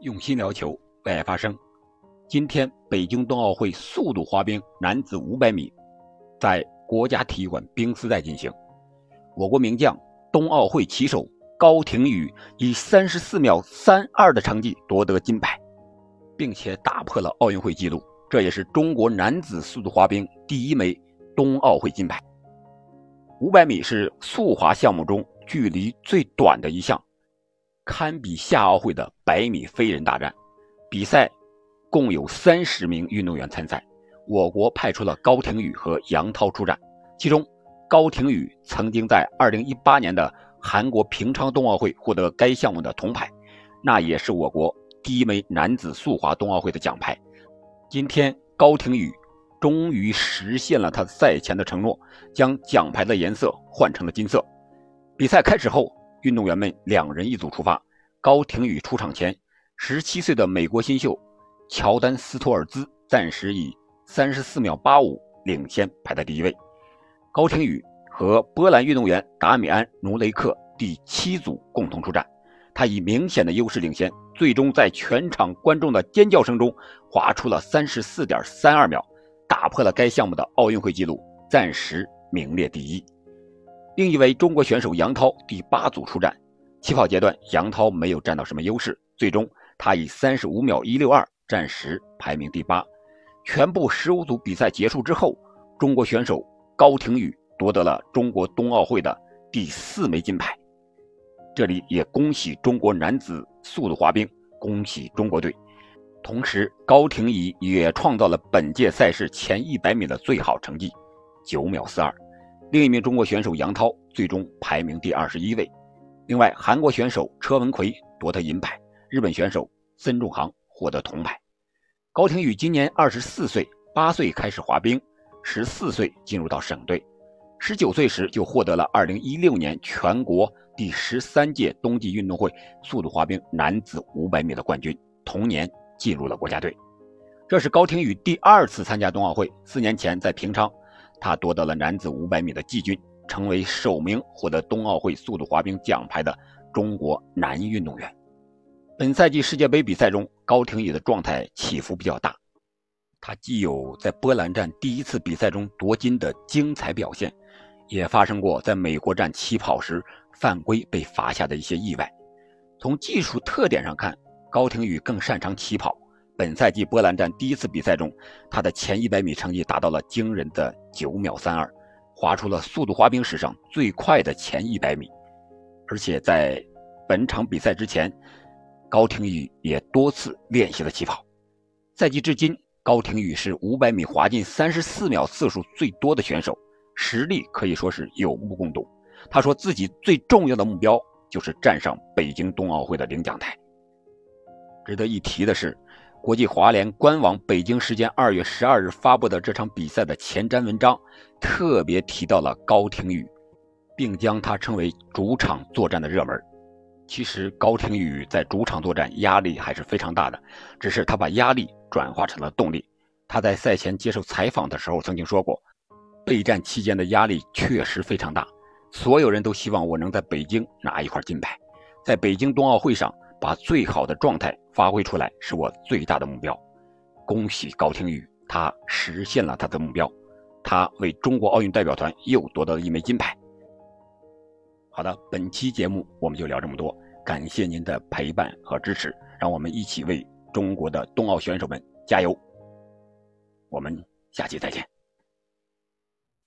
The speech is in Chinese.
用心聊球，为爱发声。今天，北京冬奥会速度滑冰男子500米在国家体育馆冰丝带进行。我国名将、冬奥会旗手高亭宇以34秒32的成绩夺得金牌，并且打破了奥运会纪录。这也是中国男子速度滑冰第一枚冬奥会金牌。500米是速滑项目中距离最短的一项。堪比夏奥会的百米飞人大战，比赛共有三十名运动员参赛，我国派出了高亭宇和杨涛出战。其中，高亭宇曾经在2018年的韩国平昌冬奥会获得该项目的铜牌，那也是我国第一枚男子速滑冬奥会的奖牌。今天，高亭宇终于实现了他赛前的承诺，将奖牌的颜色换成了金色。比赛开始后。运动员们两人一组出发。高亭宇出场前，十七岁的美国新秀乔丹·斯托尔兹暂时以三十四秒八五领先，排在第一位。高亭宇和波兰运动员达米安·努雷克第七组共同出战，他以明显的优势领先，最终在全场观众的尖叫声中划出了三十四点三二秒，打破了该项目的奥运会纪录，暂时名列第一。另一位中国选手杨涛第八组出战，起跑阶段杨涛没有占到什么优势，最终他以三十五秒一六二暂时排名第八。全部十五组比赛结束之后，中国选手高亭宇夺得了中国冬奥会的第四枚金牌。这里也恭喜中国男子速度滑冰，恭喜中国队。同时，高亭宇也创造了本届赛事前一百米的最好成绩，九秒四二。另一名中国选手杨涛最终排名第二十一位。另外，韩国选手车文奎夺得银牌，日本选手孙仲航获得铜牌。高亭宇今年二十四岁，八岁开始滑冰，十四岁进入到省队，十九岁时就获得了二零一六年全国第十三届冬季运动会速度滑冰男子五百米的冠军，同年进入了国家队。这是高亭宇第二次参加冬奥会，四年前在平昌。他夺得了男子500米的季军，成为首名获得冬奥会速度滑冰奖牌的中国男运动员。本赛季世界杯比赛中，高亭宇的状态起伏比较大。他既有在波兰站第一次比赛中夺金的精彩表现，也发生过在美国站起跑时犯规被罚下的一些意外。从技术特点上看，高亭宇更擅长起跑。本赛季波兰站第一次比赛中，他的前100米成绩达到了惊人的9秒32，划出了速度滑冰史上最快的前100米。而且在本场比赛之前，高亭宇也多次练习了起跑。赛季至今，高亭宇是500米滑进34秒次数最多的选手，实力可以说是有目共睹。他说自己最重要的目标就是站上北京冬奥会的领奖台。值得一提的是。国际滑联官网北京时间二月十二日发布的这场比赛的前瞻文章，特别提到了高亭宇，并将他称为主场作战的热门。其实高亭宇在主场作战压力还是非常大的，只是他把压力转化成了动力。他在赛前接受采访的时候曾经说过，备战期间的压力确实非常大，所有人都希望我能在北京拿一块金牌，在北京冬奥会上。把最好的状态发挥出来是我最大的目标。恭喜高亭宇，他实现了他的目标，他为中国奥运代表团又夺得了一枚金牌。好的，本期节目我们就聊这么多，感谢您的陪伴和支持，让我们一起为中国的冬奥选手们加油。我们下期再见。